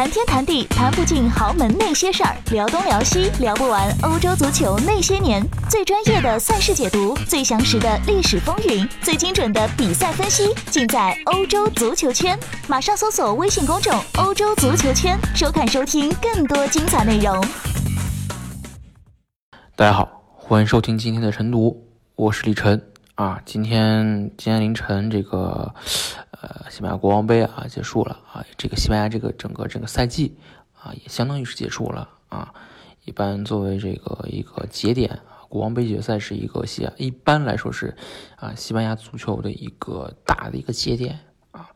谈天谈地谈不尽豪门那些事儿，聊东聊西聊不完欧洲足球那些年。最专业的赛事解读，最详实的历史风云，最精准的比赛分析，尽在欧洲足球圈。马上搜索微信公众“欧洲足球圈”，收看收听更多精彩内容。大家好，欢迎收听今天的晨读，我是李晨啊。今天今天凌晨这个。呃，西班牙国王杯啊结束了啊，这个西班牙这个整个整个赛季啊也相当于是结束了啊。一般作为这个一个节点啊，国王杯决赛是一个西，一般来说是啊西班牙足球的一个大的一个节点啊。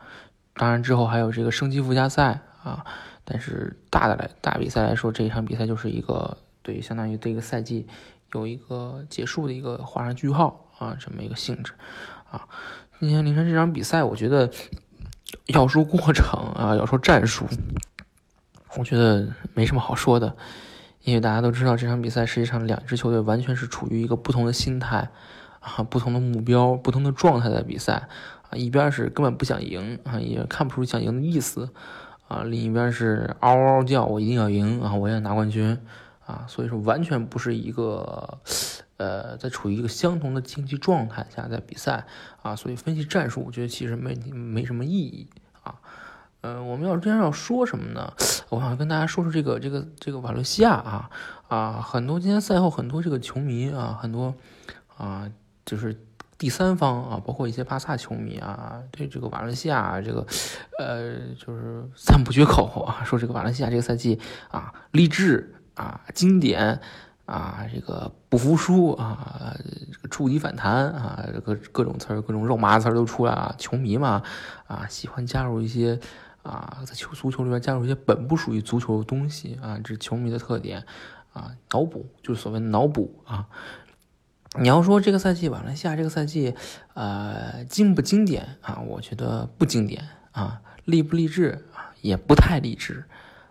当然之后还有这个升级附加赛啊，但是大的来大比赛来说，这一场比赛就是一个对相当于这个赛季有一个结束的一个画上句号啊这么一个性质啊。今天凌晨这场比赛，我觉得要说过程啊，要说战术，我觉得没什么好说的，因为大家都知道这场比赛实际上两支球队完全是处于一个不同的心态啊、不同的目标、不同的状态的比赛啊，一边是根本不想赢啊，也看不出想赢的意思啊，另一边是嗷嗷叫，我一定要赢啊，我要拿冠军啊，所以说完全不是一个。呃，在处于一个相同的竞技状态下在比赛啊，所以分析战术，我觉得其实没没什么意义啊。呃，我们要今天要说什么呢？我想跟大家说说这个这个这个瓦伦西亚啊啊，很多今天赛后很多这个球迷啊，很多啊就是第三方啊，包括一些巴萨球迷啊，对这个瓦伦西亚这个呃就是赞不绝口啊，说这个瓦伦西亚这个赛季啊励志啊经典。啊，这个不服输啊，这个触底反弹啊，这个各种词儿、各种肉麻词儿都出来了。球迷嘛，啊，喜欢加入一些啊，在球足球里面加入一些本不属于足球的东西啊，这是球迷的特点啊，脑补就是所谓脑补啊。你要说这个赛季瓦伦西亚这个赛季，呃，经不经典啊？我觉得不经典啊，励不励志啊？也不太励志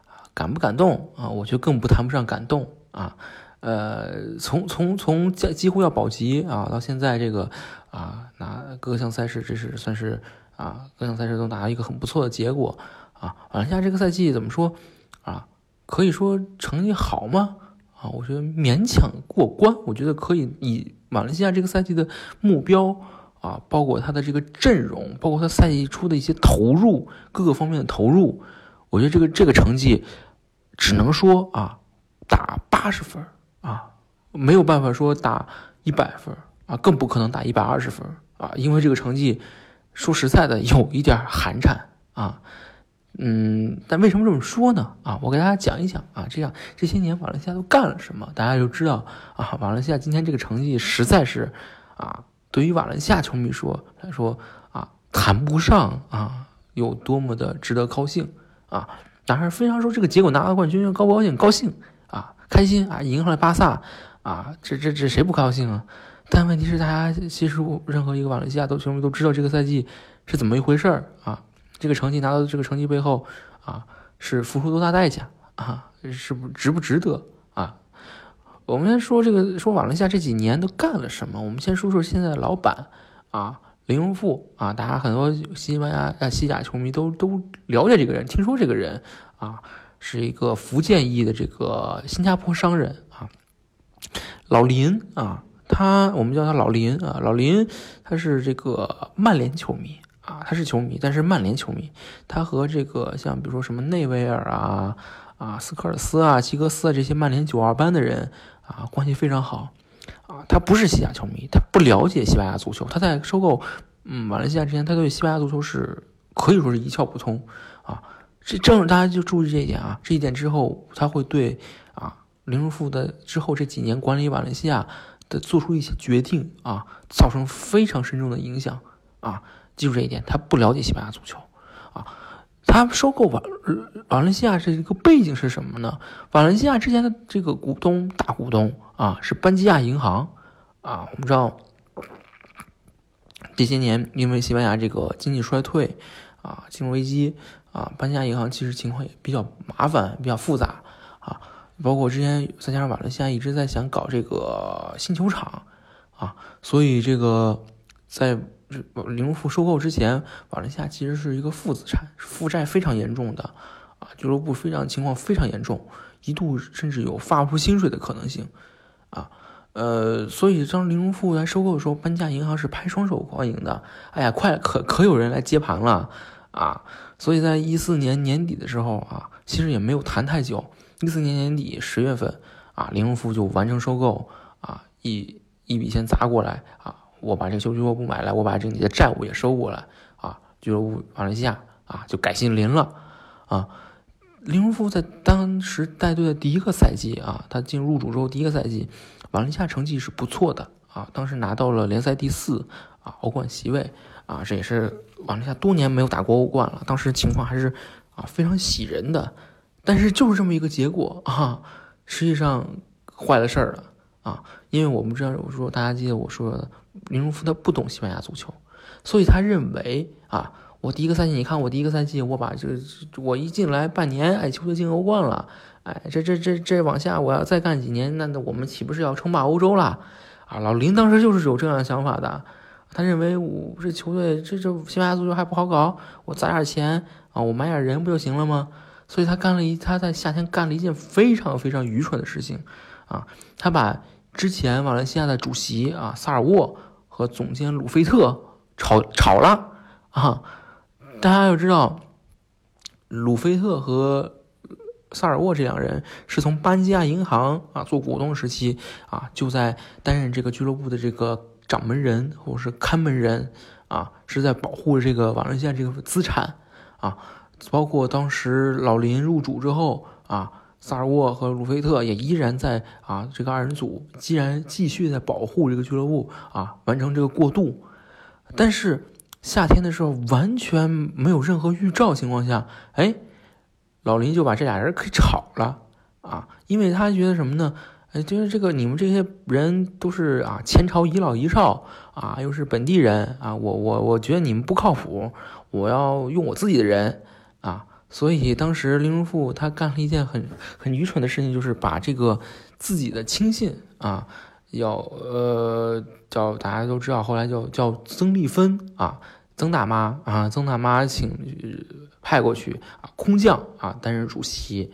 啊，感不感动啊？我觉得更不谈不上感动啊。呃，从从从几乎要保级啊，到现在这个啊，拿各项赛事，这是算是啊，各项赛事都拿到一个很不错的结果啊。瓦伦西亚这个赛季怎么说啊？可以说成绩好吗？啊，我觉得勉强过关。我觉得可以以马来西亚这个赛季的目标啊，包括他的这个阵容，包括他赛季初的一些投入，各个方面的投入，我觉得这个这个成绩只能说啊，打八十分。啊，没有办法说打一百分啊，更不可能打一百二十分啊，因为这个成绩，说实在的有一点寒碜啊。嗯，但为什么这么说呢？啊，我给大家讲一讲啊，这样这些年瓦伦西亚都干了什么，大家就知道啊。瓦伦西亚今天这个成绩实在是啊，对于瓦伦西亚球迷说来说啊，谈不上啊有多么的值得高兴啊。当然，非常说这个结果拿了冠军高不高兴？高兴。开心啊，赢了巴萨啊，这这这谁不高兴啊？但问题是，大家其实任何一个瓦伦西亚都球迷都知道这个赛季是怎么一回事儿啊？这个成绩拿到这个成绩背后啊，是付出多大代价啊？是不值不值得啊？我们先说这个，说瓦伦西亚这几年都干了什么？我们先说说现在的老板啊，林荣富啊，大家很多西班牙啊西甲球迷都都了解这个人，听说这个人啊。是一个福建裔的这个新加坡商人啊，老林啊，他我们叫他老林啊，老林他是这个曼联球迷啊，他是球迷，但是曼联球迷，他和这个像比如说什么内维尔啊啊斯科尔斯啊齐格斯啊这些曼联九二班的人啊关系非常好啊，他不是西甲球迷，他不了解西班牙足球，他在收购嗯马来西亚之前，他对西班牙足球是可以说是一窍不通啊。这正是大家就注意这一点啊，这一点之后，他会对啊林荣富的之后这几年管理瓦伦西亚的做出一些决定啊，造成非常深重的影响啊。记住这一点，他不了解西班牙足球啊。他收购瓦瓦伦西亚这一个背景是什么呢？瓦伦西亚之前的这个股东大股东啊是班基亚银行啊。我们知道这些年因为西班牙这个经济衰退啊，金融危机。啊，搬家银行其实情况也比较麻烦，比较复杂啊。包括之前再加上瓦伦西亚一直在想搞这个新球场啊，所以这个在林荣富收购之前，瓦伦西亚其实是一个负资产，负债非常严重的啊，俱乐部非常情况非常严重，一度甚至有发不出薪水的可能性，啊，呃，所以当林荣富来收购的时候，搬家银行是拍双手欢迎的，哎呀，快可可有人来接盘了啊，所以在一四年年底的时候啊，其实也没有谈太久，一四年年底十月份啊，林荣富就完成收购啊，一一笔钱砸过来啊，我把这个球俱乐部买来，我把这你的债务也收过来啊，俱乐部马来西亚啊就改姓林了啊。林荣富在当时带队的第一个赛季啊，他进入主之后第一个赛季，瓦伦西亚成绩是不错的啊，当时拿到了联赛第四啊，欧冠席位啊，这也是瓦伦西亚多年没有打过欧冠了，当时情况还是啊非常喜人的，但是就是这么一个结果啊，实际上坏了事儿了啊，因为我们知道我说大家记得我说，林荣富他不懂西班牙足球，所以他认为啊。我第一个赛季，你看我第一个赛季，我把这个我一进来半年，哎，球队进欧冠了，哎，这这这这往下我要再干几年，那那我们岂不是要称霸欧洲了？啊，老林当时就是有这样的想法的，他认为我这球队这这西班牙足球还不好搞，我砸点钱啊，我买点人不就行了吗？所以他干了一他在夏天干了一件非常非常愚蠢的事情，啊，他把之前瓦伦西亚的主席啊萨尔沃和总监鲁菲特炒炒了啊。大家要知道，鲁菲特和萨尔沃这两人是从班基亚银行啊做股东时期啊就在担任这个俱乐部的这个掌门人或者是看门人啊，是在保护这个瓦伦西亚这个资产啊。包括当时老林入主之后啊，萨尔沃和鲁菲特也依然在啊这个二人组，既然继续在保护这个俱乐部啊，完成这个过渡，但是。夏天的时候完全没有任何预兆情况下，哎，老林就把这俩人给炒了啊！因为他觉得什么呢？哎，就是这个你们这些人都是啊前朝遗老遗少啊，又是本地人啊，我我我觉得你们不靠谱，我要用我自己的人啊！所以当时林荣富他干了一件很很愚蠢的事情，就是把这个自己的亲信啊。要呃叫大家都知道，后来叫叫曾丽芬啊，曾大妈啊，曾大妈请派过去啊，空降啊担任主席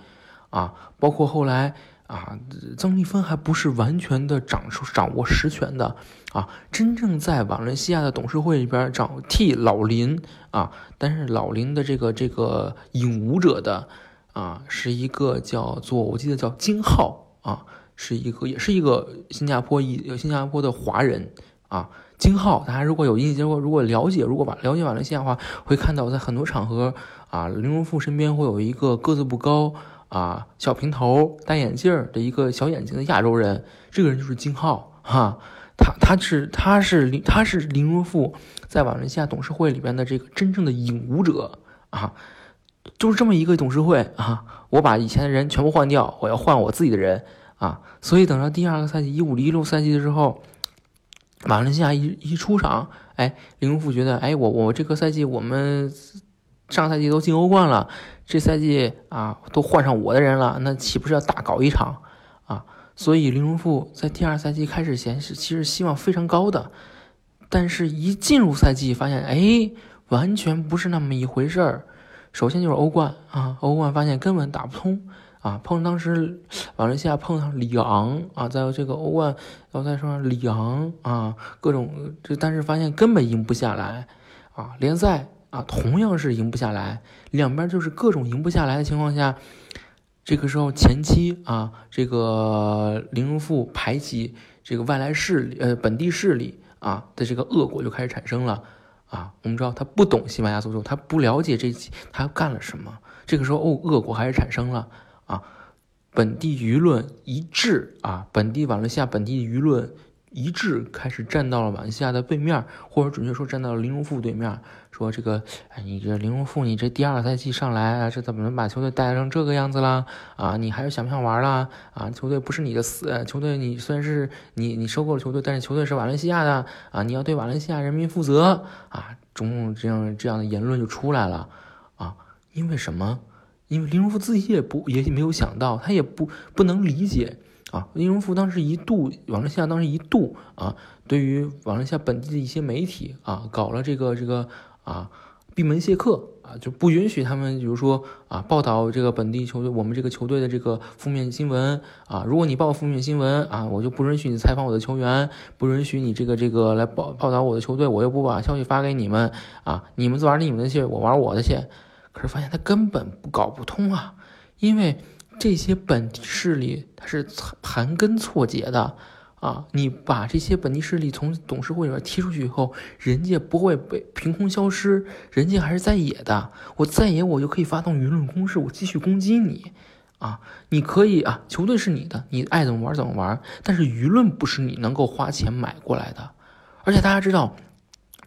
啊，包括后来啊，曾丽芬还不是完全的掌掌握实权的啊，真正在瓦伦西亚的董事会里边掌替老林啊，但是老林的这个这个引舞者的啊，是一个叫做我记得叫金浩啊。是一个，也是一个新加坡一新加坡的华人啊，金浩。大家如果有印象，如果如果了解，如果把了解瓦伦西亚的话，会看到在很多场合啊，林荣富身边会有一个个子不高啊，小平头、戴眼镜的一个小眼睛的亚洲人，这个人就是金浩哈。他他是他是林他是林荣富在瓦伦西亚董事会里边的这个真正的引舞者啊，就是这么一个董事会啊，我把以前的人全部换掉，我要换我自己的人。啊，所以等到第二个赛季一五一六赛季的时候，马伦西亚一一出场，哎，林荣富觉得，哎，我我这个赛季我们上赛季都进欧冠了，这赛季啊都换上我的人了，那岂不是要大搞一场啊？所以林荣富在第二赛季开始前是其实希望非常高的，但是一进入赛季发现，哎，完全不是那么一回事儿。首先就是欧冠啊，欧冠发现根本打不通。啊，碰当时瓦伦西亚碰上里昂啊，在这个欧冠然后再说里昂啊，各种这，但是发现根本赢不下来啊，联赛啊同样是赢不下来，两边就是各种赢不下来的情况下，这个时候前期啊，这个林荣富排挤这个外来势力呃本地势力啊的这个恶果就开始产生了啊，我们知道他不懂西班牙足球，他不了解这他干了什么，这个时候恶恶果还是产生了。啊，本地舆论一致啊，本地瓦伦西亚本地舆论一致开始站到了瓦伦西亚的对面，或者准确说站到了林荣富对面，说这个，哎，你这林荣富，你这第二个赛季上来啊，这怎么能把球队带成这个样子啦？啊，你还是想不想玩啦？啊，球队不是你的死球队，你虽然是你你收购了球队，但是球队是瓦伦西亚的啊，你要对瓦伦西亚人民负责啊，种种这样这样的言论就出来了啊，因为什么？因为林荣富自己也不也没有想到，他也不不能理解啊。林荣富当时一度，网络下当时一度啊，对于网络下本地的一些媒体啊，搞了这个这个啊闭门谢客啊，就不允许他们，比如说啊，报道这个本地球队，我们这个球队的这个负面新闻啊。如果你报负面新闻啊，我就不允许你采访我的球员，不允许你这个这个来报报道我的球队，我又不把消息发给你们啊。你们玩你们的去，我玩我的去。可是发现他根本不搞不通啊，因为这些本地势力它是盘根错节的。啊，你把这些本地势力从董事会里边踢出去以后，人家不会被凭空消失，人家还是在野的。我在野，我就可以发动舆论攻势，我继续攻击你。啊，你可以啊，球队是你的，你爱怎么玩怎么玩。但是舆论不是你能够花钱买过来的。而且大家知道，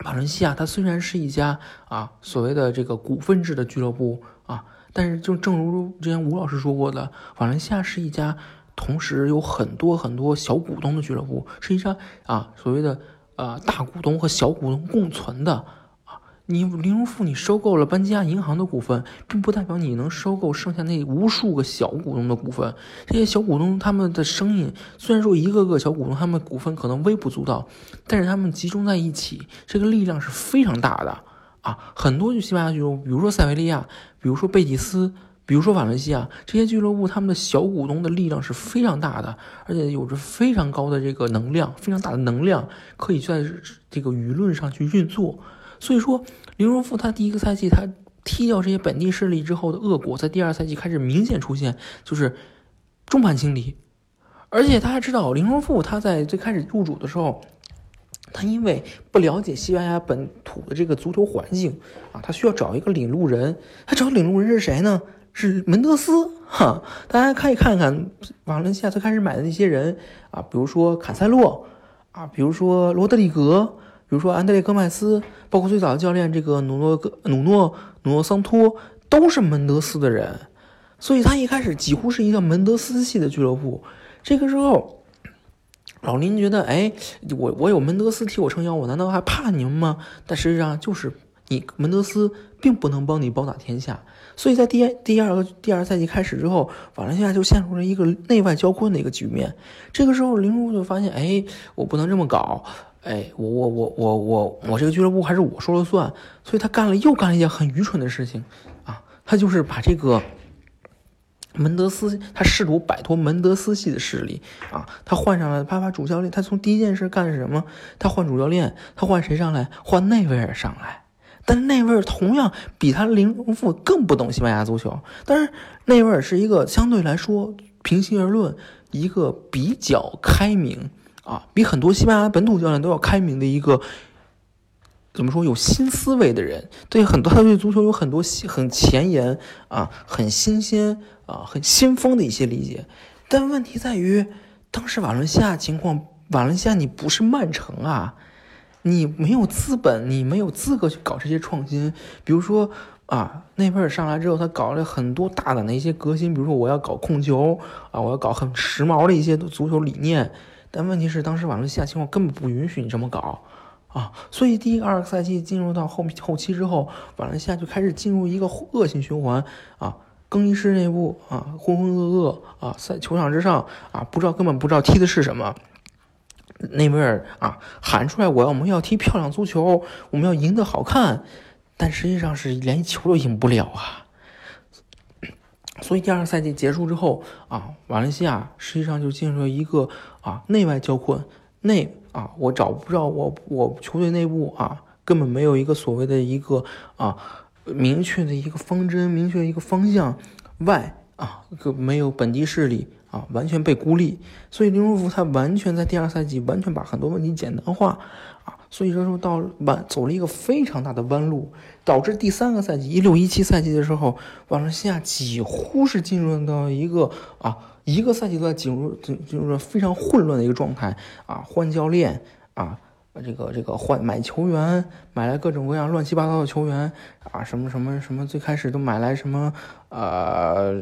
马伦西亚它虽然是一家啊所谓的这个股份制的俱乐部啊，但是就正如之前吴老师说过的，马伦西亚是一家。同时有很多很多小股东的俱乐部，实际上啊，所谓的呃大股东和小股东共存的啊，你林荣富你收购了班基亚银行的股份，并不代表你能收购剩下那无数个小股东的股份。这些小股东他们的声音，虽然说一个个小股东他们股份可能微不足道，但是他们集中在一起，这个力量是非常大的啊。很多就西班牙俱乐部，比如说塞维利亚，比如说贝蒂斯。比如说瓦伦西亚这些俱乐部，他们的小股东的力量是非常大的，而且有着非常高的这个能量，非常大的能量可以在这个舆论上去运作。所以说，林荣富他第一个赛季他踢掉这些本地势力之后的恶果，在第二赛季开始明显出现，就是众叛亲离。而且大家知道，林荣富他在最开始入主的时候，他因为不了解西班牙本土的这个足球环境啊，他需要找一个领路人。他找领路人是谁呢？是门德斯哈，大家可以看看瓦伦西亚最开始买的那些人啊，比如说坎塞洛啊，比如说罗德里格，比如说安德烈戈麦斯，包括最早的教练这个努诺戈努诺努诺桑托，都是门德斯的人，所以他一开始几乎是一个门德斯系的俱乐部。这个时候，老林觉得，哎，我我有门德斯替我撑腰，我难道还怕你们吗？但实际上就是你门德斯并不能帮你包打天下。所以在第第二个第二赛季开始之后，瓦伦西亚就陷入了一个内外交困的一个局面。这个时候，林书就发现，哎，我不能这么搞，哎，我我我我我我这个俱乐部还是我说了算。所以他干了又干了一件很愚蠢的事情，啊，他就是把这个门德斯，他试图摆脱门德斯系的势力，啊，他换上了，他把主教练，他从第一件事干是什么？他换主教练，他换谁上来？换内维尔上来。但是内维尔同样比他林荣富更不懂西班牙足球。但是内维尔是一个相对来说，平心而论，一个比较开明啊，比很多西班牙本土教练都要开明的一个，怎么说有新思维的人。对很多他对足球有很多很前沿啊、很新鲜啊、很先锋的一些理解。但问题在于，当时瓦伦西亚情况，瓦伦西亚你不是曼城啊。你没有资本，你没有资格去搞这些创新。比如说啊，内维尔上来之后，他搞了很多大胆的一些革新，比如说我要搞控球啊，我要搞很时髦的一些足球理念。但问题是，当时瓦伦西亚情况根本不允许你这么搞啊，所以第一个二个赛季进入到后后期之后，瓦伦西亚就开始进入一个恶性循环啊，更衣室内部啊浑浑噩噩啊，在球场之上啊不知道根本不知道踢的是什么。内维尔啊，喊出来我要我们要踢漂亮足球，我们要赢得好看，但实际上是连球都赢不了啊。所以第二个赛季结束之后啊，瓦伦西亚实际上就进入了一个啊内外交困，内啊我找不着我我球队内部啊根本没有一个所谓的一个啊明确的一个方针，明确一个方向，外啊个没有本地势力。啊，完全被孤立，所以林书福他完全在第二赛季完全把很多问题简单化，啊，所以说说到弯走了一个非常大的弯路，导致第三个赛季一六一七赛季的时候，瓦伦西亚几乎是进入到一个啊一个赛季都在进入进进入了非常混乱的一个状态啊，换教练啊，这个这个换买球员，买来各种各样乱七八糟的球员啊，什么什么什么，最开始都买来什么呃。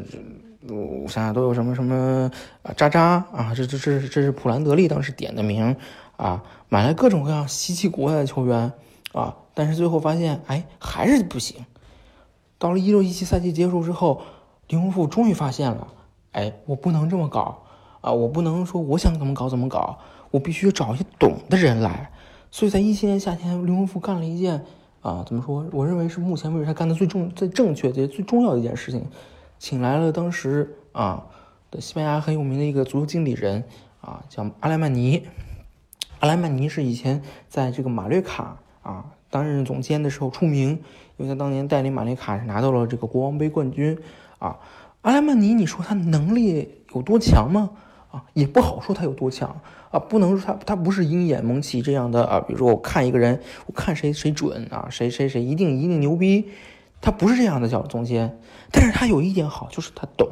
我想想都有什么什么啊渣渣啊，这这这这是普兰德利当时点的名啊，买来各种各样稀奇古怪的球员啊，但是最后发现哎还是不行。到了一六一七赛季结束之后，林鸿富终于发现了，哎我不能这么搞啊，我不能说我想怎么搞怎么搞，我必须找一些懂的人来。所以在一七年夏天，林鸿富干了一件啊，怎么说？我认为是目前为止他干的最重、最正确、最最重要的一件事情，请来了当时啊的西班牙很有名的一个足球经理人啊，叫阿莱曼尼。阿莱曼尼是以前在这个马略卡啊担任总监的时候出名，因为他当年带领马略卡是拿到了这个国王杯冠军啊。阿莱曼尼，你说他能力有多强吗？啊，也不好说他有多强啊，不能说他他不是鹰眼蒙奇这样的啊。比如说我看一个人，我看谁谁准啊，谁谁谁一定一定牛逼，他不是这样的叫总监。但是他有一点好，就是他懂，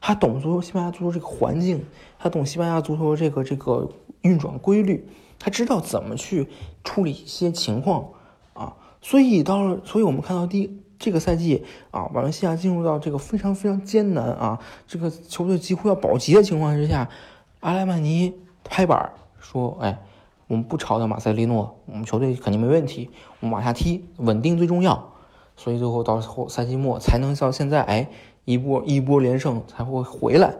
他懂足球西班牙足球这个环境，他懂西班牙足球这个这个运转规律，他知道怎么去处理一些情况啊。所以到了，所以我们看到第。这个赛季啊，瓦伦西亚进入到这个非常非常艰难啊，这个球队几乎要保级的情况之下，阿莱曼尼拍板说：“哎，我们不炒掉马塞利诺，我们球队肯定没问题，我们往下踢，稳定最重要。”所以最后到后赛季末才能到现在，哎，一波一波连胜才会回来。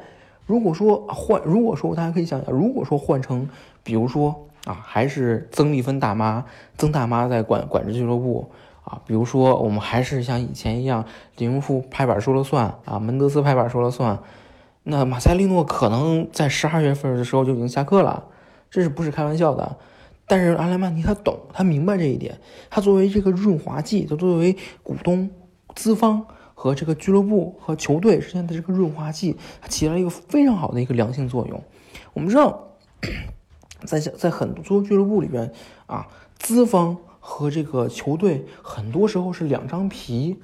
如果说换，如果说大家可以想想，如果说换成，比如说啊，还是曾丽芬大妈，曾大妈在管管着俱乐部。啊，比如说我们还是像以前一样，李云富拍板说了算啊，门德斯拍板说了算，那马塞利诺可能在十二月份的时候就已经下课了，这是不是开玩笑的？但是阿莱曼尼他懂，他明白这一点，他作为这个润滑剂，他作为股东、资方和这个俱乐部和球队之间的这个润滑剂，它起了一个非常好的一个良性作用。我们知道，在在很多俱乐部里边啊，资方。和这个球队很多时候是两张皮，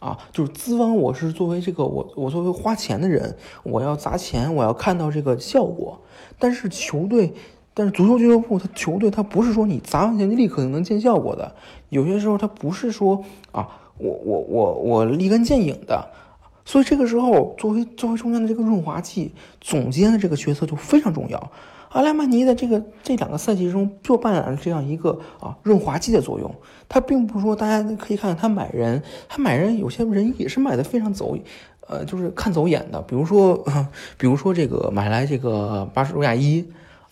啊，就是资方我是作为这个我我作为花钱的人，我要砸钱，我要看到这个效果。但是球队，但是足球俱乐部，它球队它不是说你砸完钱就立刻就能见效果的。有些时候它不是说啊，我我我我立竿见影的。所以这个时候，作为作为中间的这个润滑剂，总监的这个角色就非常重要。阿莱曼尼在这个这两个赛季中就扮演了这样一个啊润滑剂的作用。他并不是说大家可以看看他买人，他买人有些人也是买的非常走，呃，就是看走眼的。比如说，比如说这个买来这个巴什罗亚伊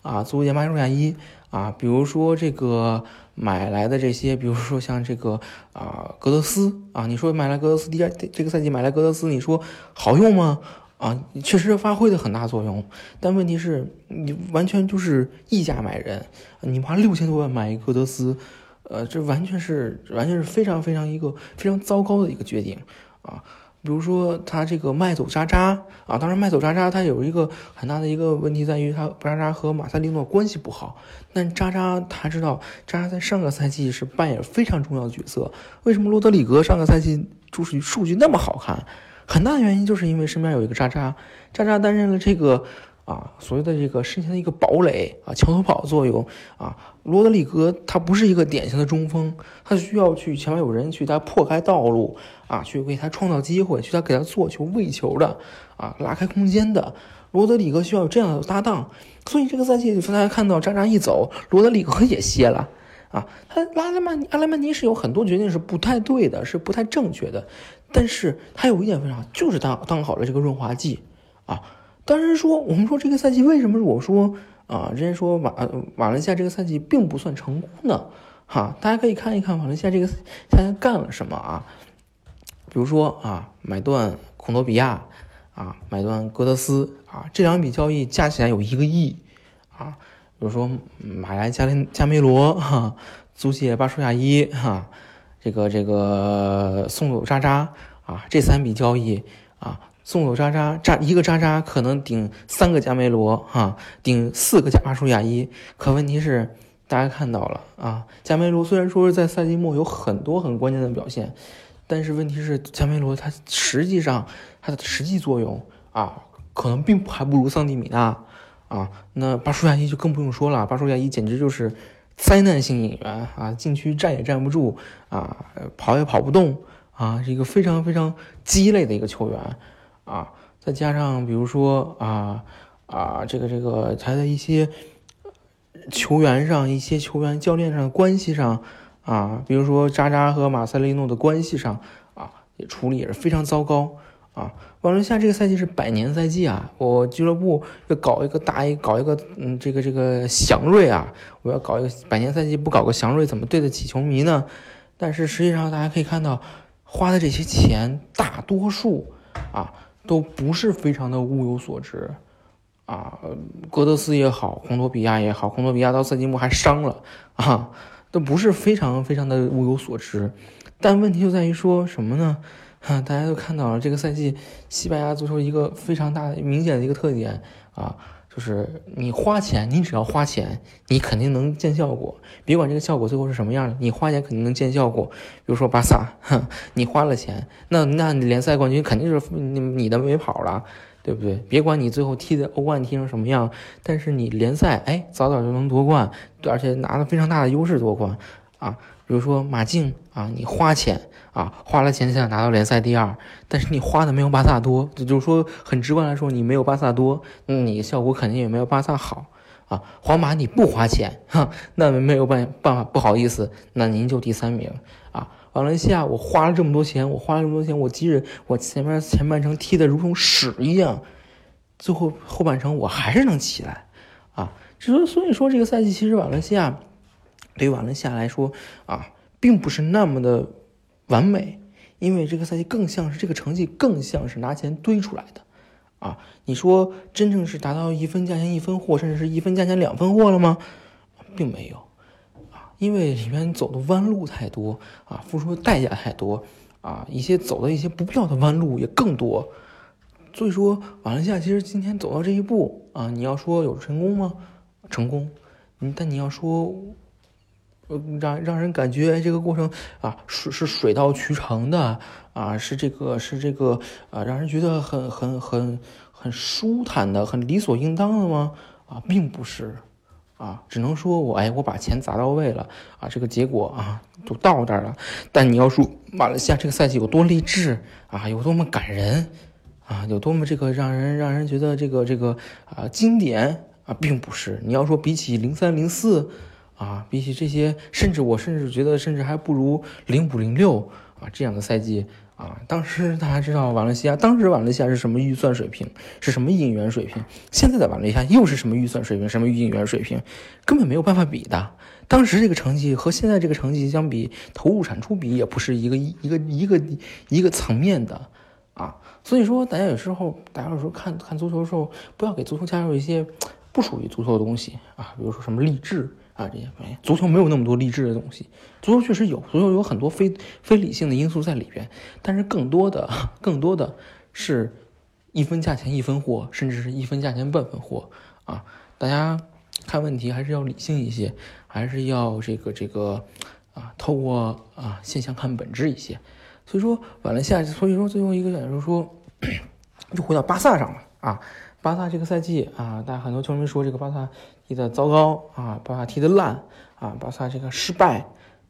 啊，足协巴什罗亚伊啊，比如说这个买来的这些，比如说像这个啊格德斯啊，你说买来格德斯第二这个赛季买来格德斯，你说好用吗？啊，确实发挥的很大作用，但问题是，你完全就是溢价买人，你花六千多万买一个格德斯，呃，这完全是完全是非常非常一个非常糟糕的一个决定啊。比如说他这个卖走渣渣啊，当然卖走渣渣，他有一个很大的一个问题在于他渣渣和马塞利诺关系不好，但渣渣他知道渣渣在上个赛季是扮演非常重要的角色，为什么洛德里格上个赛季数数据那么好看？很大的原因就是因为身边有一个渣渣，渣渣担任了这个啊所谓的这个身前的一个堡垒啊桥头堡作用啊。罗德里格他不是一个典型的中锋，他需要去前面有人去他破开道路啊，去为他创造机会，去他给他做球喂球的啊，拉开空间的。罗德里格需要有这样的搭档，所以这个赛季大家看到渣渣一走，罗德里格也歇了。啊，他拉拉曼阿拉曼尼是有很多决定是不太对的，是不太正确的，但是他有一点非常好，就是当当好了这个润滑剂啊。当然说，我们说这个赛季为什么我说啊，人家说瓦瓦伦西亚这个赛季并不算成功呢？哈，大家可以看一看瓦伦西亚这个赛季干了什么啊？比如说啊，买断孔多比亚啊，买断戈德斯啊，这两笔交易加起来有一个亿啊。比如说买来加林加梅罗哈，租借巴舒亚伊哈，这个这个送走渣渣啊，这三笔交易啊，送走渣渣渣一个渣渣可能顶三个加梅罗哈，顶四个加巴舒亚伊。可问题是大家看到了啊，加梅罗虽然说是在赛季末有很多很关键的表现，但是问题是加梅罗他实际上他的实际作用啊，可能并不还不如桑蒂米纳。啊，那巴舒亚伊就更不用说了，巴舒亚伊简直就是灾难性引援啊，禁区站也站不住啊，跑也跑不动啊，是一个非常非常鸡肋的一个球员啊。再加上比如说啊啊，这个这个他的一些球员上、一些球员教练上的关系上啊，比如说渣渣和马塞利诺的关系上啊，也处理也是非常糟糕。啊，瓦伦西亚这个赛季是百年赛季啊！我俱乐部要搞一个大一，搞一个嗯，这个这个祥瑞啊！我要搞一个百年赛季，不搞个祥瑞，怎么对得起球迷呢？但是实际上大家可以看到，花的这些钱大多数啊都不是非常的物有所值。啊，戈德斯也好，孔多比亚也好，孔多比亚到赛季末还伤了啊，都不是非常非常的物有所值。但问题就在于说什么呢？哈，大家都看到了，这个赛季西班牙足球一个非常大、明显的一个特点啊，就是你花钱，你只要花钱，你肯定能见效果。别管这个效果最后是什么样的，你花钱肯定能见效果。比如说巴萨，你花了钱，那那联赛冠军肯定是你你的没跑了。对不对？别管你最后踢的欧冠踢成什么样，但是你联赛哎早早就能夺冠，而且拿了非常大的优势夺冠啊。比如说马竞啊，你花钱啊，花了钱想拿到联赛第二，但是你花的没有巴萨多，也就是说很直观来说，你没有巴萨多，你效果肯定也没有巴萨好啊。皇马你不花钱哈，那没有办办法，不好意思，那您就第三名啊。瓦伦西亚，我花了这么多钱，我花了这么多钱，我即使我前面前半程踢的如同屎一样，最后后半程我还是能起来，啊，所以所以说这个赛季其实瓦伦西亚对于瓦伦西亚来说啊，并不是那么的完美，因为这个赛季更像是这个成绩更像是拿钱堆出来的，啊，你说真正是达到一分价钱一分货，甚至是一分价钱两分货了吗？并没有。啊因为里面走的弯路太多啊，付出的代价太多啊，一些走的一些不必要的弯路也更多，所以说瓦伦西亚其实今天走到这一步啊，你要说有成功吗？成功，但你要说，呃，让让人感觉这个过程啊，是是水到渠成的啊，是这个是这个啊，让人觉得很很很很舒坦的，很理所应当的吗？啊，并不是。啊，只能说我哎，我把钱砸到位了啊，这个结果啊就到这儿了。但你要说马来西亚这个赛季有多励志啊，有多么感人啊，有多么这个让人让人觉得这个这个啊经典啊，并不是。你要说比起零三零四啊，比起这些，甚至我甚至觉得甚至还不如零五零六啊这样的赛季。啊，当时大家知道瓦伦西亚，当时瓦伦西亚是什么预算水平，是什么引援水平？现在的瓦伦西亚又是什么预算水平，什么引援水平？根本没有办法比的。当时这个成绩和现在这个成绩相比，投入产出比也不是一个一一个一个一个层面的啊。所以说，大家有时候，大家有时候看看足球的时候，不要给足球加入一些不属于足球的东西啊，比如说什么励志。啊，这些没足球没有那么多励志的东西，足球确实有，足球有很多非非理性的因素在里边，但是更多的更多的是一分价钱一分货，甚至是一分价钱半分货啊！大家看问题还是要理性一些，还是要这个这个啊，透过啊现象看本质一些。所以说，完了下，所以说最后一个点就是说，就回到巴萨上了啊。巴萨这个赛季啊，大家很多球迷说这个巴萨踢的糟糕啊，巴萨踢的烂啊，巴萨这个失败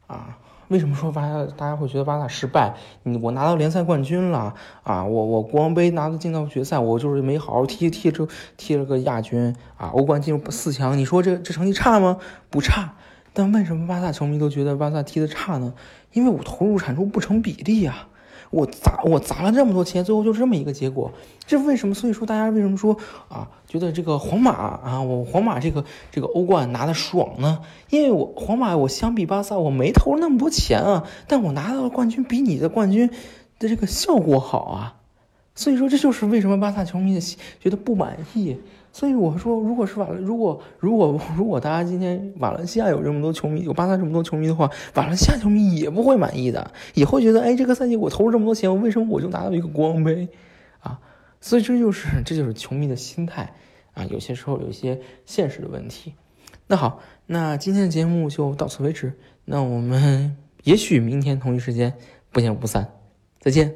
啊。为什么说巴萨大家会觉得巴萨失败？你我拿到联赛冠军了啊，我我国王杯拿到进到决赛，我就是没好好踢踢出踢了个亚军啊，欧冠进入四强，你说这这成绩差吗？不差。但为什么巴萨球迷都觉得巴萨踢的差呢？因为我投入产出不成比例呀。我砸我砸了这么多钱，最后就这么一个结果，这为什么？所以说大家为什么说啊，觉得这个皇马啊，我皇马这个这个欧冠拿的爽呢？因为我皇马我相比巴萨，我没投那么多钱啊，但我拿到的冠军比你的冠军的这个效果好啊，所以说这就是为什么巴萨球迷觉得不满意。所以我说，如果是瓦，如果如果 如果大家今天瓦伦西亚有这么多球迷，有巴萨这么多球迷的话，瓦伦西亚球迷也不会满意的，也会觉得，哎，这个赛季我投入这么多钱，为什么我就拿到一个国王杯，啊？所以这就是这就是球迷的心态啊，有些时候有一些现实的问题。那好，那今天的节目就到此为止，那我们 也许明天同一时间不见不散，再见。